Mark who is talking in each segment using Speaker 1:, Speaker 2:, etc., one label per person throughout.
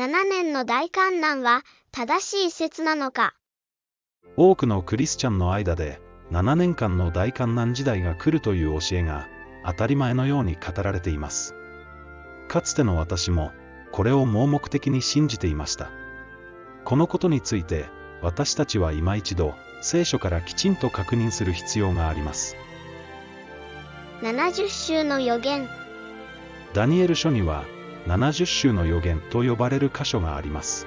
Speaker 1: 7年の大観難は正しい説なのか？
Speaker 2: 多くのクリスチャンの間で7年間の大観難時代が来るという教えが当たり前のように語られています。かつての私もこれを盲目的に信じていました。このことについて私たちは今一度聖書からきちんと確認する必要があります。
Speaker 1: 70週の予言。
Speaker 2: ダニエル書には70週の予言と呼ばれる箇所があります。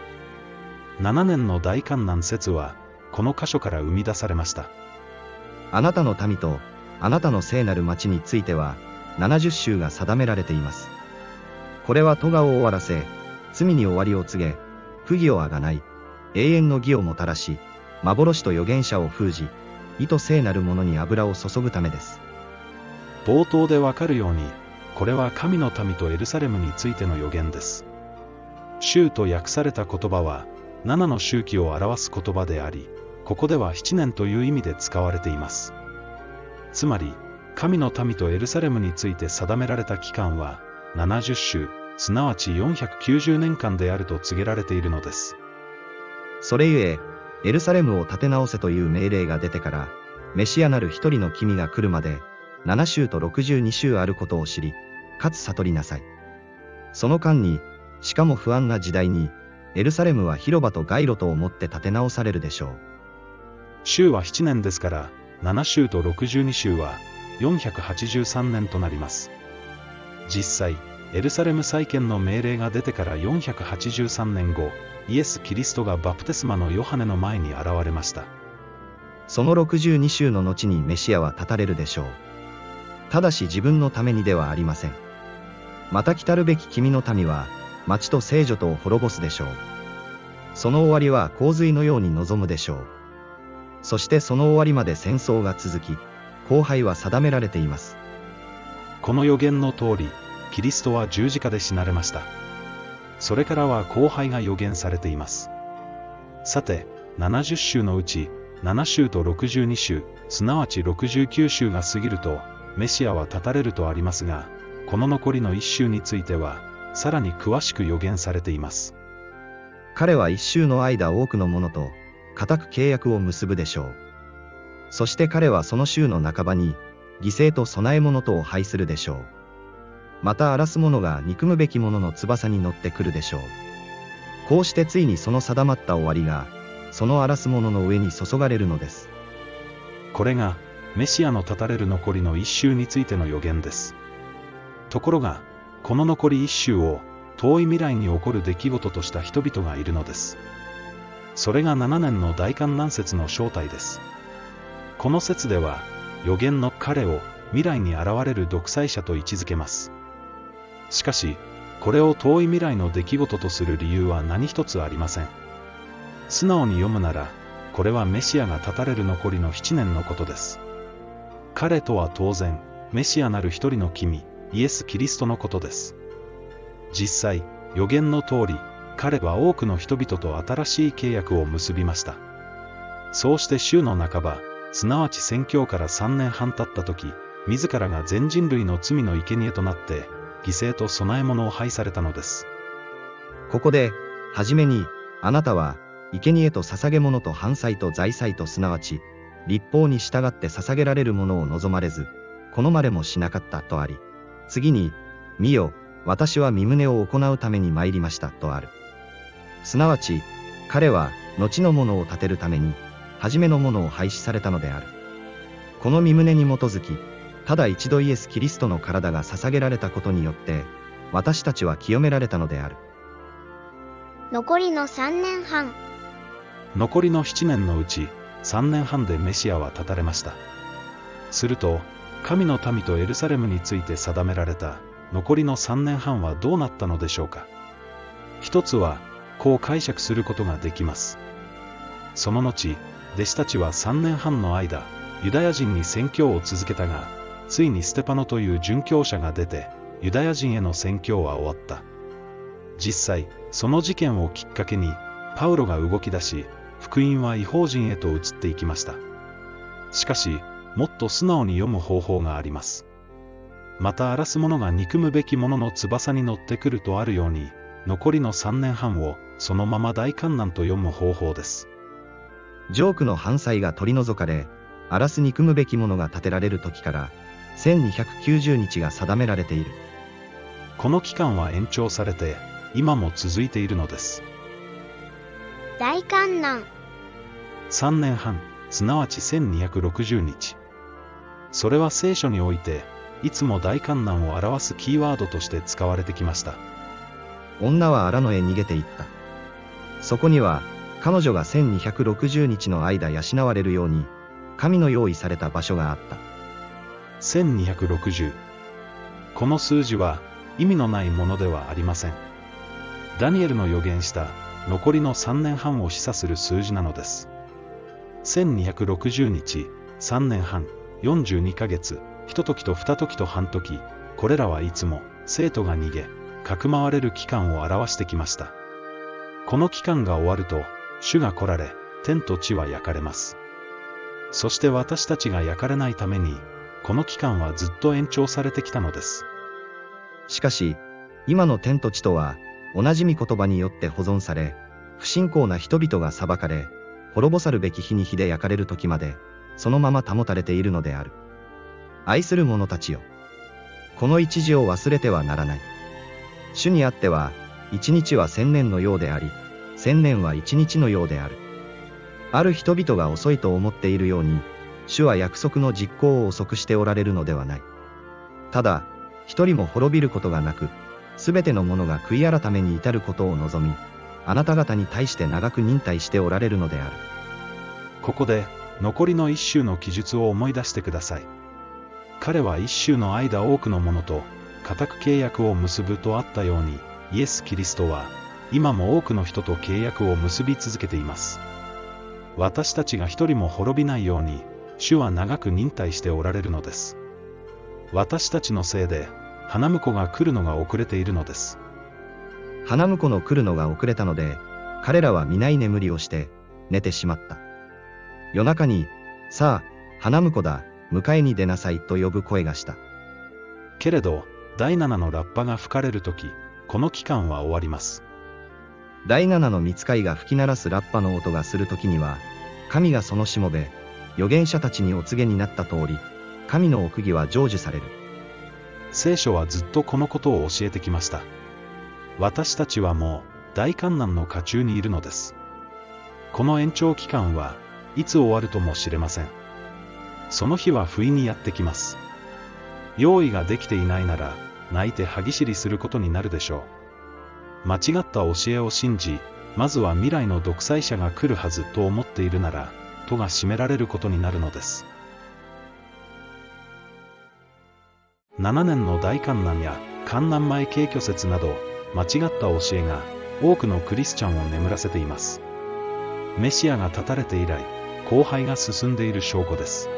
Speaker 2: 7年の大観難説はこの箇所から生み出されました。
Speaker 3: あなたの民とあなたの聖なる町については70週が定められています。これは咎を終わらせ罪に終わりを告げ不義をあがない永遠の義をもたらし幻と預言者を封じ意図聖なるものに油を注ぐためです。
Speaker 2: 冒頭でわかるようにこれは神の民とエルサレムについての予言です。州と訳された言葉は7の周期を表す言葉でありここでは7年という意味で使われています。つまり神の民とエルサレムについて定められた期間は70週すなわち490年間であると告げられているのです。
Speaker 3: それゆえエルサレムを建て直せという命令が出てからメシアなる一人の君が来るまで7週と62週あることを知りかつ悟りなさい。その間にしかも不安な時代にエルサレムは広場と街路とをもって建て直されるでしょう。
Speaker 2: 週は7年ですから7週と62週は483年となります。実際エルサレム再建の命令が出てから483年後イエス・キリストがバプテスマのヨハネの前に現れました。
Speaker 3: その62週の後にメシアは立たれるでしょうただし自分のためにではありません。また来たるべき君の民は町と聖女とを滅ぼすでしょう。その終わりは洪水のように望むでしょう。そしてその終わりまで戦争が続き荒廃は定められています。
Speaker 2: この予言の通りキリストは十字架で死なれました。それからは荒廃が予言されています。さて70週のうち7週と62週すなわち69週が過ぎるとメシアは立たれるとありますがこの残りの1週についてはさらに詳しく予言されています。
Speaker 3: 彼は一週の間多くの者と固く契約を結ぶでしょう。そして彼はその週の半ばに犠牲と供え物とを拝するでしょう。また荒らす者が憎むべき者の翼に乗ってくるでしょう。こうしてついにその定まった終わりがその荒らす者の上に注がれるのです。
Speaker 2: これがメシアの立たれる残りの一週についての予言です。ところがこの残り一週を遠い未来に起こる出来事とした人々がいるのです。それが7年の大観難説の正体です。この説では予言の彼を未来に現れる独裁者と位置づけます。しかしこれを遠い未来の出来事とする理由は何一つありません。素直に読むならこれはメシアが立たれる残りの7年のことです。彼とは当然メシアなる一人の君イエス・キリストのことです。実際予言の通り彼は多くの人々と新しい契約を結びました。そうして週の半ばすなわち宣教から3年半経った時自らが全人類の罪の生贄となって犠牲と供え物を拝されたのです。
Speaker 3: ここではじめにあなたは生贄と捧げ物と犯罪と財祭とすなわち立法に従って捧げられるものを望まれず好まれもしなかったとあり次に見よ私は身旨を行うために参りましたとある。すなわち彼は後のものを立てるために初めのものを廃止されたのである。この身旨に基づきただ一度イエス・キリストの体が捧げられたことによって私たちは清められたのである。
Speaker 1: 残りの3年半。
Speaker 2: 残りの7年のうち3年半でメシアは立たれました。すると神の民とエルサレムについて定められた残りの3年半はどうなったのでしょうか。一つはこう解釈することができます。その後弟子たちは3年半の間ユダヤ人に宣教を続けたがついにステパノという殉教者が出てユダヤ人への宣教は終わった。実際その事件をきっかけにパウロが動き出し福音は違法人へと移っていきましたしかしもっと素直に読む方法がありますまた荒らす者が憎むべき者の翼に乗ってくるとあるように残りの3年半をそのまま大観難と読む方法です。
Speaker 3: ジョークの反災が取り除かれ、荒らす憎むべきものが建てられる時から、1290日が定められている。
Speaker 2: この期間は延長されて、今も続いているのです。
Speaker 1: 大観難。
Speaker 2: 3年半、すなわち1260日。それは聖書において、いつも大観難を表すキーワードとして使われてきました。
Speaker 3: 女は荒野へ逃げていった。そこには、彼女が1260日の間養われるように、神の用意された場所があった。
Speaker 2: 1260この数字は意味のないものではありません。ダニエルの予言した残りの3年半を示唆する数字なのです。1260日、3年半、42ヶ月、一時と二時と半時、これらはいつも生徒が逃げ、かくまわれる期間を表してきました。この期間が終わると、主が来られ、天と地は焼かれます。そして私たちが焼かれないために、この期間はずっと延長されてきたのです。
Speaker 3: しかし、今の天と地とは、同じ御言葉によって保存され、不信仰な人々が裁かれ、滅ぼさるべき日に火で焼かれる時まで、そのまま保たれているのである。愛する者たちよ。この一時を忘れてはならない。主にあっては、一日は千年のようであり、千年は一日のようである。ある人々が遅いと思っているように、主は約束の実行を遅くしておられるのではない。ただ、一人も滅びることがなく、すべての者が悔い改めに至ることを望み、あなた方に対して長く忍耐しておられるのである。
Speaker 2: ここで、残りの一週の記述を思い出してください。彼は一週の間多くの者と、固く契約を結ぶとあったように、イエス・キリストは、今も多くの人と契約を結び続けています。私たちが一人も滅びないように、主は長く忍耐しておられるのです。私たちのせいで、花婿が来るのが遅れているのです。
Speaker 3: 花婿の来るのが遅れたので、彼らは皆居眠りをして、寝てしまった。夜中に、さあ、花婿だ、迎えに出なさいと呼ぶ声がした。
Speaker 2: けれど、第七のラッパが吹かれるとき、この期間は終わります。
Speaker 3: 第七の見つかいが吹き鳴らすラッパの音がするときには、神がそのしもべ、預言者たちにお告げになった通り、神の奥義は成就される。
Speaker 2: 聖書はずっとこのことを教えてきました。私たちはもう大観難の渦中にいるのです。この延長期間はいつ終わるとも知れません。その日は不意にやってきます。用意ができていないなら、泣いて歯ぎしりすることになるでしょう。間違った教えを信じ、まずは未来の独裁者が来るはずと思っているなら、戸が閉められることになるのです。7年の大観難や観難前景挙説など間違った教えが多くのクリスチャンを眠らせています。メシアが立たれて以来、荒廃が進んでいる証拠です。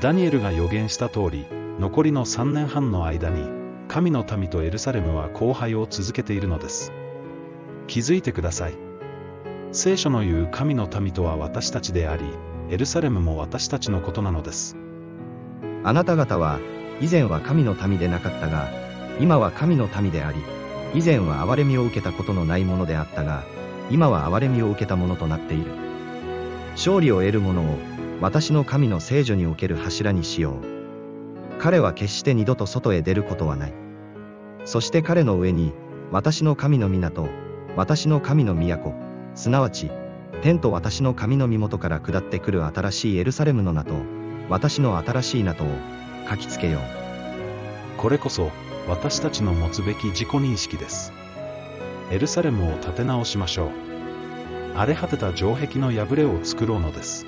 Speaker 2: ダニエルが予言した通り、残りの3年半の間に、神の民とエルサレムは荒廃を続けているのです。気づいてください。聖書の言う神の民とは私たちであり、エルサレムも私たちのことなのです。
Speaker 3: あなた方は、以前は神の民でなかったが、今は神の民であり、以前は憐れみを受けたことのないものであったが、今は憐れみを受けたものとなっている。勝利を得る者を、私の神の聖女における柱にしよう。彼は決して二度と外へ出ることはない。そして彼の上に、私の神の港、私の神の都、すなわち、天と私の神の身元から下ってくる新しいエルサレムの名と、私の新しい名とを書きつけよう。
Speaker 2: これこそ私たちの持つべき自己認識です。エルサレムを立て直しましょう。荒れ果てた城壁の破れを作ろうのです。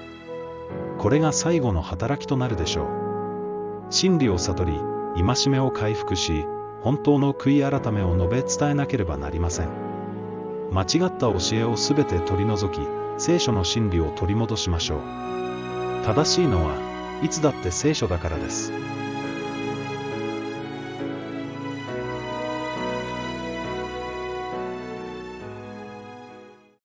Speaker 2: これが最後の働きとなるでしょう。真理を悟り、戒めを回復し、本当の悔い改めを述べ伝えなければなりません。間違った教えをすべて取り除き、聖書の真理を取り戻しましょう。正しいのは、いつだって聖書だからです。